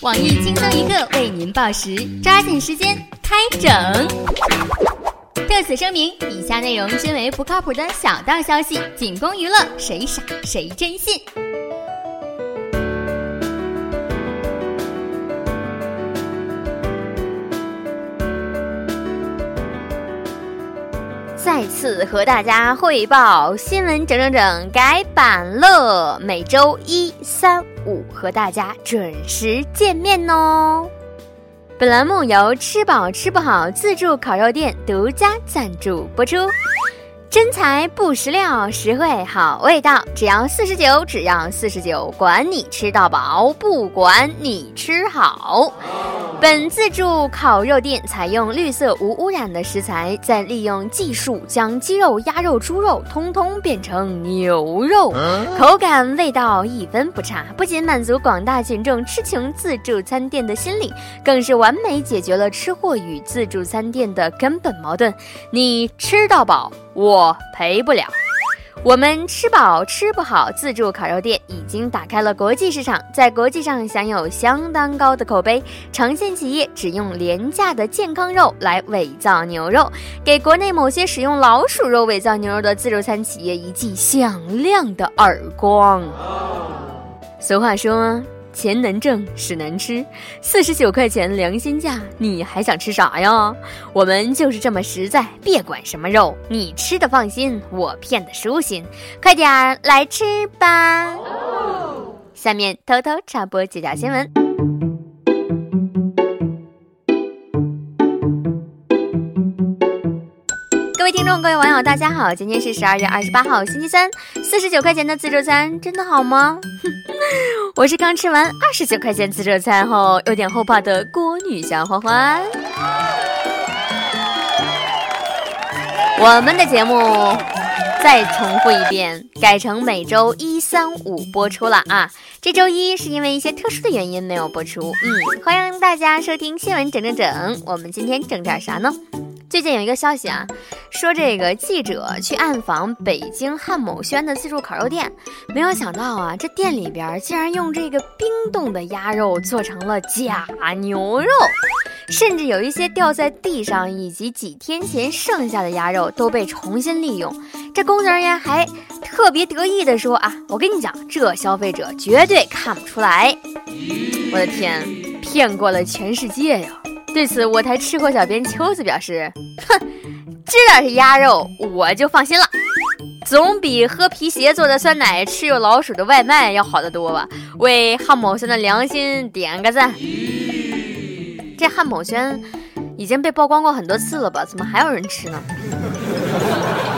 网易轻松一刻为您报时，抓紧时间开整。特此声明，以下内容均为不靠谱的小道消息，仅供娱乐，谁傻谁真信。再次和大家汇报新闻，整整整改版了，每周一、三、五和大家准时见面哦。本栏目由吃饱吃不好自助烤肉店独家赞助播出。真材不实料，实惠好味道，只要四十九，只要四十九，管你吃到饱，不管你吃好。本自助烤肉店采用绿色无污染的食材，再利用技术将鸡肉、鸭肉、猪肉通通变成牛肉，口感味道一分不差。不仅满足广大群众吃穷自助餐店的心理，更是完美解决了吃货与自助餐店的根本矛盾：你吃到饱。我赔不了。我们吃饱吃不好，自助烤肉店已经打开了国际市场，在国际上享有相当高的口碑。长线企业只用廉价的健康肉来伪造牛肉，给国内某些使用老鼠肉伪造牛肉的自助餐企业一记响亮的耳光。俗话说。钱能挣，屎能吃，四十九块钱良心价，你还想吃啥呀？我们就是这么实在，别管什么肉，你吃的放心，我骗的舒心，快点儿来吃吧。下面偷偷插播几条新闻。听众，各位网友，大家好，今天是十二月二十八号，星期三，四十九块钱的自助餐真的好吗？我是刚吃完二十九块钱自助餐后有点后怕的郭女侠欢欢。我们的节目再重复一遍，改成每周一、三、五播出了啊！这周一是因为一些特殊的原因没有播出。嗯，欢迎大家收听新闻整整整。我们今天整点啥呢？最近有一个消息啊，说这个记者去暗访北京汉某轩的自助烤肉店，没有想到啊，这店里边竟然用这个冰冻的鸭肉做成了假牛肉，甚至有一些掉在地上以及几天前剩下的鸭肉都被重新利用。这工作人员还特别得意的说啊，我跟你讲，这消费者绝对看不出来。我的天，骗过了全世界呀！对此，我台吃货小编秋子表示：“哼，知道是鸭肉，我就放心了，总比喝皮鞋做的酸奶、吃有老鼠的外卖要好得多吧？”为汉某轩的良心点个赞。这汉某轩已经被曝光过很多次了吧？怎么还有人吃呢？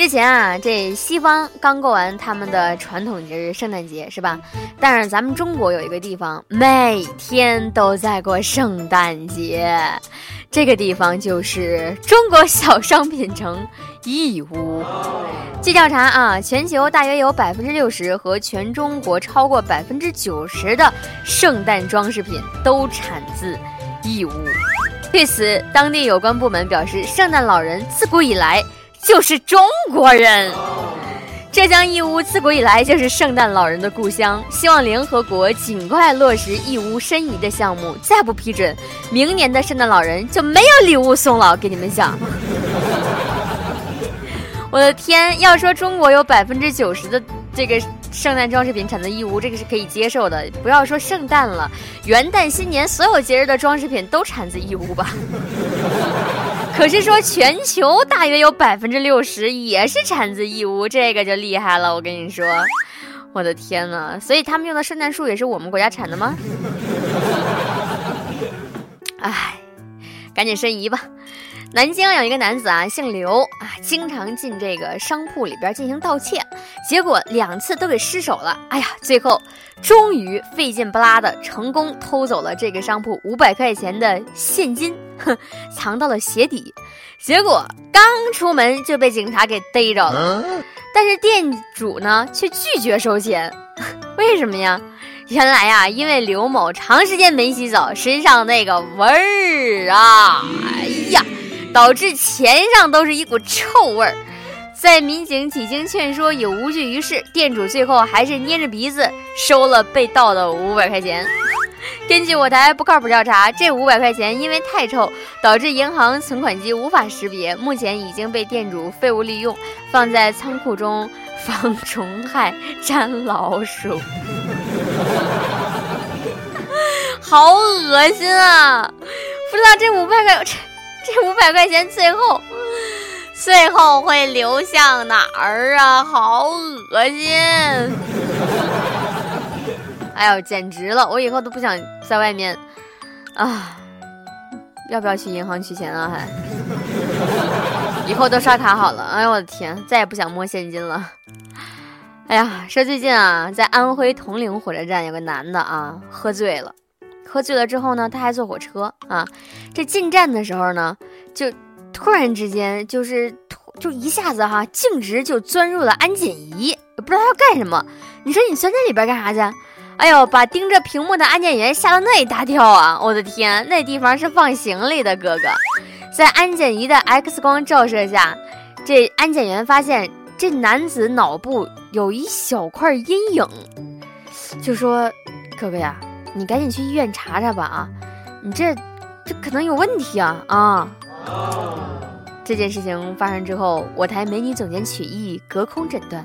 日前啊，这西方刚过完他们的传统节日圣诞节，是吧？但是咱们中国有一个地方每天都在过圣诞节，这个地方就是中国小商品城义乌。据调查啊，全球大约有百分之六十和全中国超过百分之九十的圣诞装饰品都产自义乌。对此，当地有关部门表示，圣诞老人自古以来。就是中国人，浙江义乌自古以来就是圣诞老人的故乡。希望联合国尽快落实义乌申遗的项目，再不批准，明年的圣诞老人就没有礼物送了。给你们讲，我的天，要说中国有百分之九十的这个圣诞装饰品产自义乌，这个是可以接受的。不要说圣诞了，元旦、新年所有节日的装饰品都产自义乌吧。可是说全球大约有百分之六十也是产自义乌，这个就厉害了。我跟你说，我的天呐！所以他们用的圣诞树也是我们国家产的吗？哎，赶紧申遗吧。南京有一个男子啊，姓刘啊，经常进这个商铺里边进行盗窃，结果两次都给失手了。哎呀，最后终于费劲不拉的成功偷走了这个商铺五百块钱的现金，哼，藏到了鞋底。结果刚出门就被警察给逮着了，但是店主呢却拒绝收钱，为什么呀？原来呀，因为刘某长时间没洗澡，身上那个味儿啊，哎呀！导致钱上都是一股臭味儿，在民警几经劝说也无济于事，店主最后还是捏着鼻子收了被盗的五百块钱。根据我台不靠谱调查，这五百块钱因为太臭，导致银行存款机无法识别，目前已经被店主废物利用，放在仓库中防虫害、粘老鼠。好恶心啊！不知道这五百块，这五百块钱最后最后会流向哪儿啊？好恶心！哎呦，简直了！我以后都不想在外面啊！要不要去银行取钱啊？还以后都刷卡好了。哎呦我的天，再也不想摸现金了。哎呀，说最近啊，在安徽铜陵火车站有个男的啊，喝醉了。喝醉了之后呢，他还坐火车啊。这进站的时候呢，就突然之间就是就一下子哈，径直就钻入了安检仪，不知道要干什么。你说你钻这里边干啥去？哎呦，把盯着屏幕的安检员吓了那一大跳啊！我的天，那地方是放行李的，哥哥。在安检仪的 X 光照射下，这安检员发现这男子脑部有一小块阴影，就说：“哥哥呀，你赶紧去医院查查吧啊，你这这可能有问题啊啊！”这件事情发生之后，我台美女总监曲艺隔空诊断。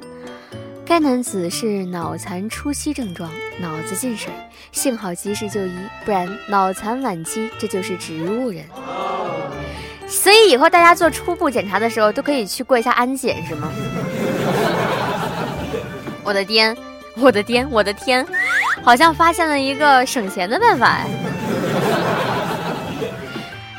该男子是脑残初期症状，脑子进水，幸好及时就医，不然脑残晚期这就是植物人。所以以后大家做初步检查的时候都可以去过一下安检，是吗？我的天，我的天，我的天，好像发现了一个省钱的办法哎。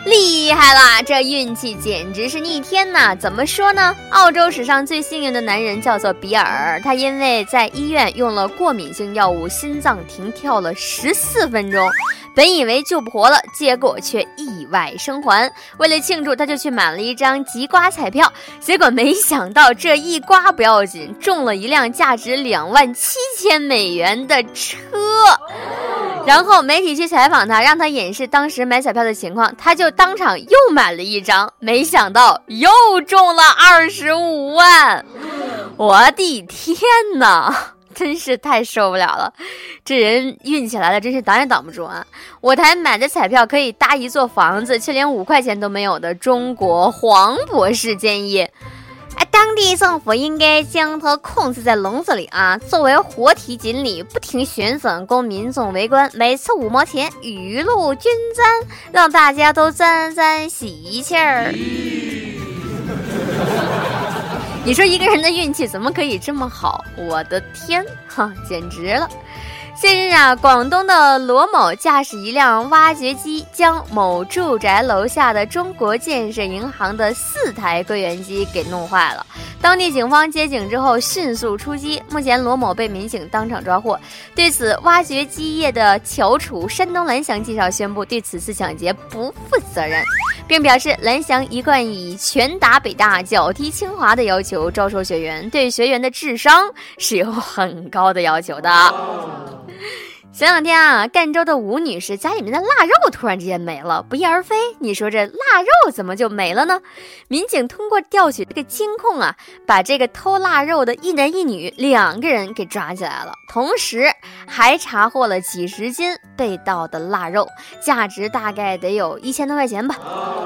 厉害啦！这运气简直是逆天呐！怎么说呢？澳洲史上最幸运的男人叫做比尔，他因为在医院用了过敏性药物，心脏停跳了十四分钟，本以为救不活了，结果却意外生还。为了庆祝，他就去买了一张吉瓜彩票，结果没想到这一刮不要紧，中了一辆价值两万七千美元的车。然后媒体去采访他，让他演示当时买彩票的情况，他就当场又买了一张，没想到又中了二十五万！我的天哪，真是太受不了了！这人运气来了，真是挡也挡不住啊！我台买的彩票可以搭一座房子，却连五块钱都没有的中国黄博士建议。哎，当地政府应该将它控制在笼子里啊！作为活体锦鲤，不停旋转，供民众围观。每次五毛钱，雨露均沾，让大家都沾沾喜气儿。你说一个人的运气怎么可以这么好？我的天，哈，简直了！近日啊，广东的罗某驾驶一辆挖掘机，将某住宅楼下的中国建设银行的四台柜员机给弄坏了。当地警方接警之后，迅速出击。目前，罗某被民警当场抓获。对此，挖掘机业的翘楚山东蓝翔介绍宣布，对此次抢劫不负责任，并表示蓝翔一贯以拳打北大、脚踢清华的要求招收学员，对学员的智商是有很高的要求的。前两天啊，赣州的吴女士家里面的腊肉突然之间没了，不翼而飞。你说这腊肉怎么就没了呢？民警通过调取这个监控啊，把这个偷腊肉的一男一女两个人给抓起来了，同时还查获了几十斤被盗的腊肉，价值大概得有一千多块钱吧。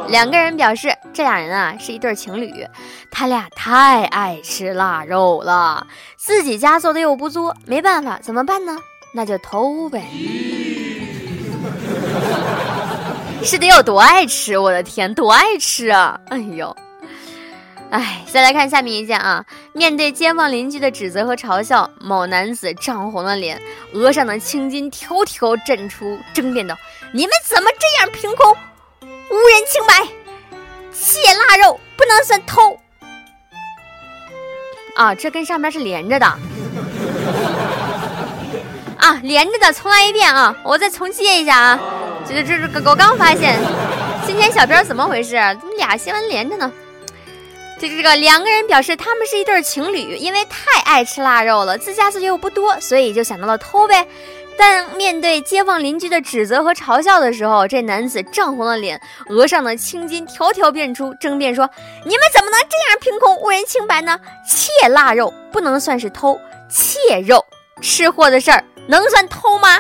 两个人表示，这俩人啊是一对情侣，他俩太爱吃腊肉了，自己家做的又不多，没办法，怎么办呢？那就偷呗，是得有多爱吃？我的天，多爱吃啊！哎呦，哎，再来看下面一件啊。面对街坊邻居的指责和嘲笑，某男子涨红了脸，额上的青筋条条绽出，争辩道：“你们怎么这样凭空污人清白？切腊肉不能算偷啊？这跟上面是连着的。”啊，连着的，重来一遍啊！我再重接一下啊！这这这，我刚发现，今天小编怎么回事？怎么俩新闻连着呢？这这个两个人表示他们是一对情侣，因为太爱吃腊肉了，自家自己又不多，所以就想到了偷呗。但面对街坊邻居的指责和嘲笑的时候，这男子涨红了脸，额上的青筋条条变出，争辩说：“你们怎么能这样凭空误人清白呢？窃腊肉不能算是偷，窃肉吃货的事儿能算偷吗？”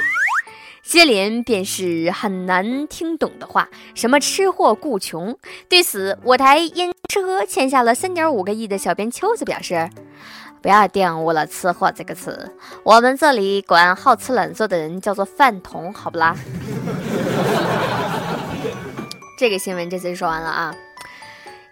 接连便是很难听懂的话，什么吃货顾穷。对此，我台因吃喝欠下了三点五个亿的小编秋子表示：“不要玷污了‘吃货’这个词，我们这里管好吃懒做的人叫做饭桶，好不啦？” 这个新闻这次说完了啊。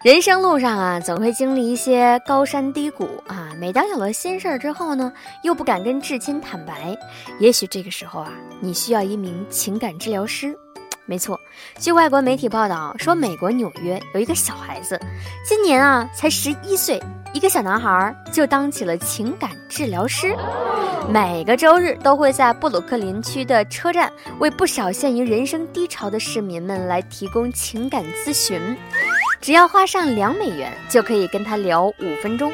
人生路上啊，总会经历一些高山低谷啊。每当有了心事儿之后呢，又不敢跟至亲坦白。也许这个时候啊，你需要一名情感治疗师。没错，据外国媒体报道说，美国纽约有一个小孩子，今年啊才十一岁，一个小男孩就当起了情感治疗师，每个周日都会在布鲁克林区的车站为不少陷于人生低潮的市民们来提供情感咨询。只要花上两美元，就可以跟他聊五分钟。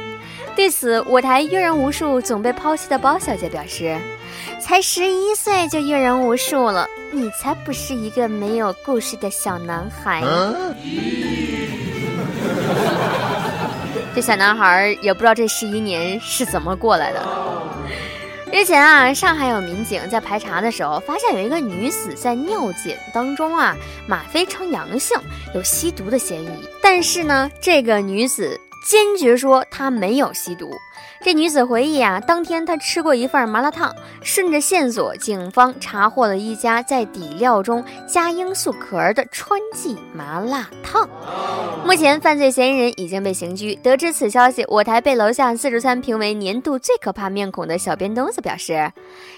对此，我台阅人无数、总被抛弃的包小姐表示：“才十一岁就阅人无数了，你才不是一个没有故事的小男孩。”这小男孩也不知道这十一年是怎么过来的。之前啊，上海有民警在排查的时候，发现有一个女子在尿检当中啊，吗啡呈阳性，有吸毒的嫌疑。但是呢，这个女子坚决说她没有吸毒。这女子回忆啊，当天她吃过一份麻辣烫。顺着线索，警方查获了一家在底料中加罂粟壳的川记麻辣烫。目前，犯罪嫌疑人已经被刑拘。得知此消息，我台被楼下自助餐评为年度最可怕面孔的小编东子表示：“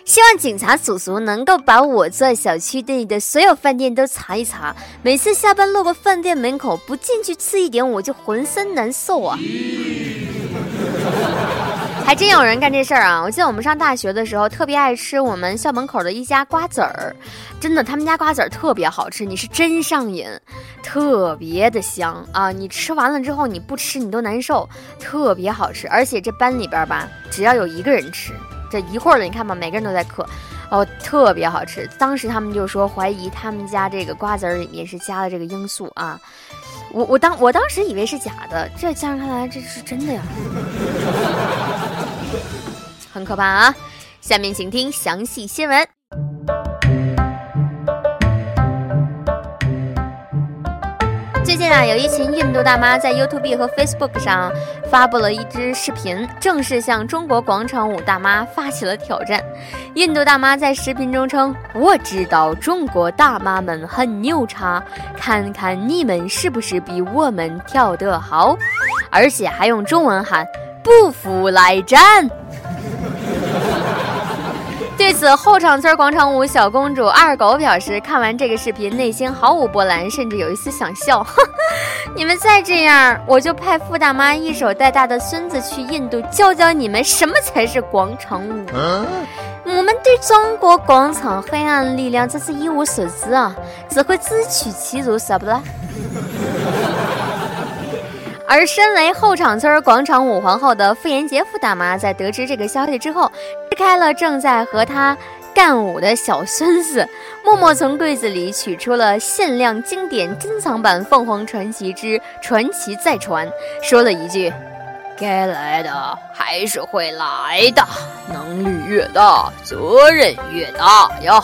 希望警察叔叔能够把我在小区内的所有饭店都查一查。每次下班路过饭店门口，不进去吃一点，我就浑身难受啊。”还真有人干这事儿啊！我记得我们上大学的时候，特别爱吃我们校门口的一家瓜子儿，真的，他们家瓜子儿特别好吃，你是真上瘾，特别的香啊！你吃完了之后，你不吃你都难受，特别好吃。而且这班里边吧，只要有一个人吃，这一会儿了，你看吧，每个人都在嗑，哦，特别好吃。当时他们就说怀疑他们家这个瓜子儿里面是加了这个罂粟啊。我我当我当时以为是假的，这家人看来这是真的呀，很可怕啊！下面请听详细新闻。最近啊，有一群印度大妈在 YouTube 和 Facebook 上发布了一支视频，正式向中国广场舞大妈发起了挑战。印度大妈在视频中称：“我知道中国大妈们很牛叉，看看你们是不是比我们跳得好。”而且还用中文喊：“不服来战。”对此，后场村广场舞小公主二狗表示，看完这个视频，内心毫无波澜，甚至有一丝想笑。你们再这样，我就派傅大妈一手带大的孙子去印度教教你们什么才是广场舞。我们对中国广场黑暗力量真是一无所知啊，只会自取其辱，舍不啦？而身为后场村广场舞皇后的傅炎洁傅大妈，在得知这个消息之后，支开了正在和她干舞的小孙子，默默从柜子里取出了限量经典珍藏版《凤凰传奇之传奇再传》，说了一句。该来的还是会来的，能力越大，责任越大呀。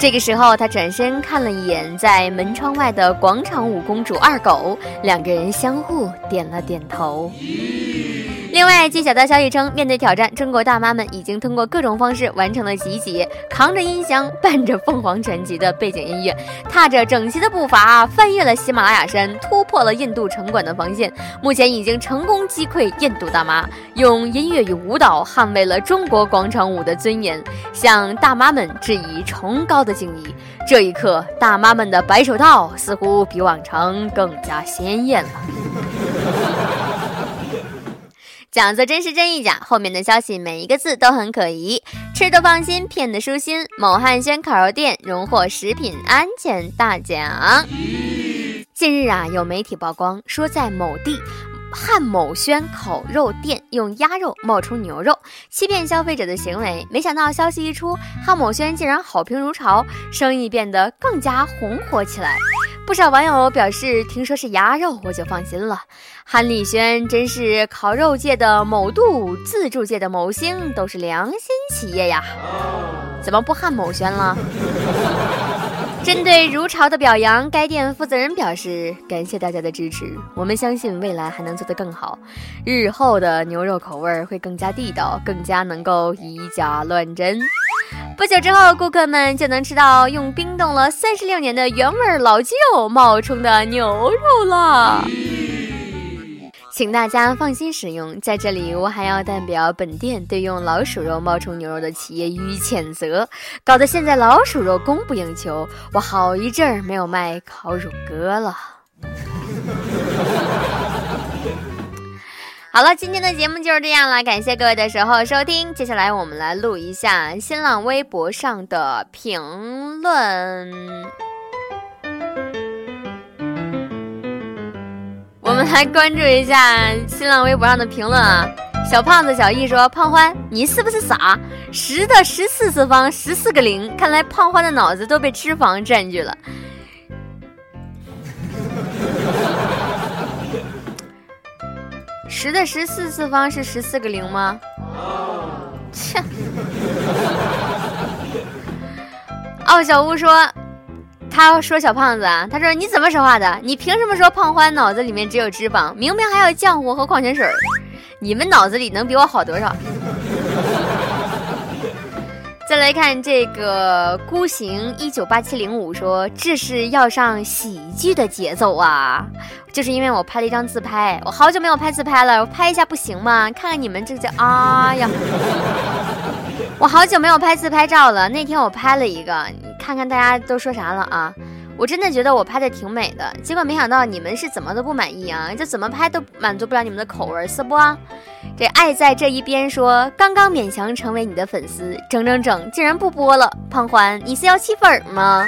这个时候，他转身看了一眼在门窗外的广场舞公主二狗，两个人相互点了点头。另外，据小道消息称，面对挑战，中国大妈们已经通过各种方式完成了集结，扛着音箱，伴着凤凰传奇的背景音乐，踏着整齐的步伐，翻越了喜马拉雅山，突破了印度城管的防线。目前已经成功击溃印度大妈，用音乐与舞蹈捍卫了中国广场舞的尊严，向大妈们致以崇高的敬意。这一刻，大妈们的白手套似乎比往常更加鲜艳了。讲座真是真亦假，后面的消息每一个字都很可疑。吃的放心，骗的舒心。某汉轩烤肉店荣获食品安全大奖。近日啊，有媒体曝光说，在某地汉某轩烤肉店用鸭肉冒充牛肉，欺骗消费者的行为。没想到消息一出，汉某轩竟然好评如潮，生意变得更加红火起来。不少网友表示，听说是鸭肉，我就放心了。韩丽轩真是烤肉界的某度，自助界的某星，都是良心企业呀！怎么不喊某轩了？针对如潮的表扬，该店负责人表示：“感谢大家的支持，我们相信未来还能做得更好，日后的牛肉口味会更加地道，更加能够以假乱真。不久之后，顾客们就能吃到用冰冻了三十六年的原味老鸡肉冒充的牛肉了。”请大家放心使用。在这里，我还要代表本店对用老鼠肉冒充牛肉的企业予以谴责，搞得现在老鼠肉供不应求，我好一阵儿没有卖烤乳鸽了。好了，今天的节目就是这样了，感谢各位的守候收听。接下来我们来录一下新浪微博上的评论。我们来关注一下新浪微博上的评论啊！小胖子小易说：“胖欢，你是不是傻？十的十四次方十四个零，看来胖欢的脑子都被脂肪占据了。十的十四次方是十四个零吗？切！哦，小屋说。”他说：“小胖子啊，他说你怎么说话的？你凭什么说胖欢脑子里面只有脂肪？明明还有浆糊和矿泉水你们脑子里能比我好多少？” 再来看这个孤行一九八七零五说：“这是要上喜剧的节奏啊！就是因为我拍了一张自拍，我好久没有拍自拍了，我拍一下不行吗？看看你们这叫啊呀！我好久没有拍自拍照了，那天我拍了一个。”看看大家都说啥了啊！我真的觉得我拍的挺美的，结果没想到你们是怎么都不满意啊！这怎么拍都满足不了你们的口味，是不？这爱在这一边说，刚刚勉强成为你的粉丝，整整整竟然不播了。胖欢，你是要吸粉吗？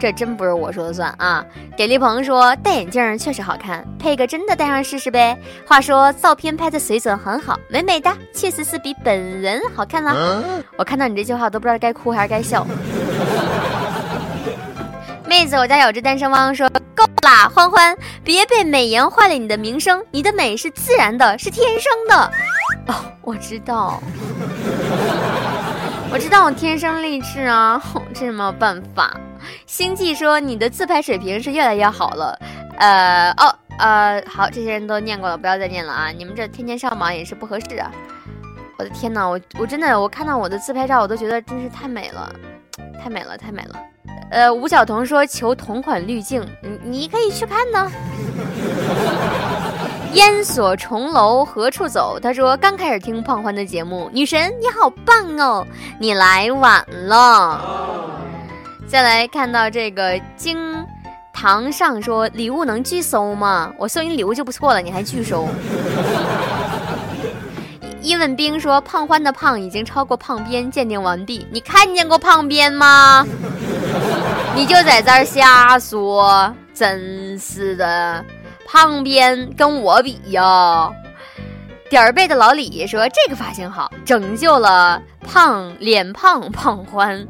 这真不是我说的算啊！给力鹏说戴眼镜确实好看，配个真的戴上试试呗。话说照片拍的水准很好，美美的，确实是比本人好看了。我看到你这句话都不知道该哭还是该笑。妹子，我家有只单身汪说够啦，欢欢，别被美颜坏了你的名声。你的美是自然的，是天生的。哦，我知道，我知道我天生丽质啊，这是没有办法。星际说你的自拍水平是越来越好了。呃，哦，呃，好，这些人都念过了，不要再念了啊。你们这天天上榜也是不合适啊。我的天哪，我我真的我看到我的自拍照，我都觉得真是太美了，太美了，太美了。呃，吴晓彤说求同款滤镜，你你可以去看呢。烟锁重楼何处走？他说刚开始听胖欢的节目，女神你好棒哦，你来晚了。再来看到这个经堂上说礼物能拒收吗？我送你礼物就不错了，你还拒收？伊问兵说胖欢的胖已经超过胖边，鉴定完毕。你看见过胖边吗？你就在这儿瞎说，真是的，胖边跟我比呀。点儿背的老李说这个发型好，拯救了胖脸胖胖欢。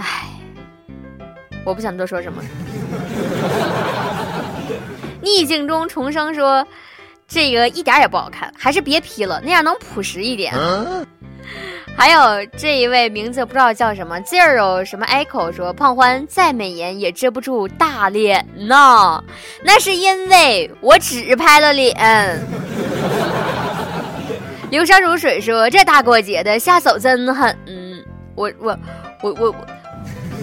唉，我不想多说什么。逆境中重生说这个一点也不好看，还是别 P 了，那样能朴实一点。还有这一位名字不知道叫什么 Zero 什么 Echo 说胖欢再美颜也遮不住大脸呢，那是因为我只拍了脸。流沙如水说这大过节的下手真狠，我我我我我，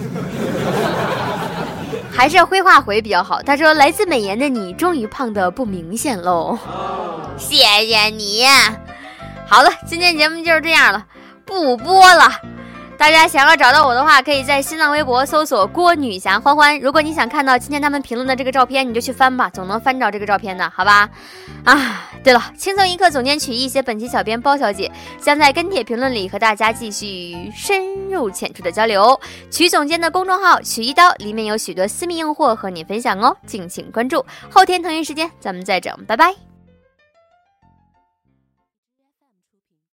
还是灰化回比较好。他说来自美颜的你终于胖的不明显喽，谢谢你。好了，今天节目就是这样了。不播了，大家想要找到我的话，可以在新浪微博搜索“郭女侠欢欢”。如果你想看到今天他们评论的这个照片，你就去翻吧，总能翻着这个照片的，好吧？啊，对了，轻松一刻总监曲艺写本期小编包小姐将在跟帖评论里和大家继续深入浅出的交流。曲总监的公众号“曲一刀”里面有许多私密硬货和你分享哦，敬请关注。后天同一时间咱们再整，拜拜。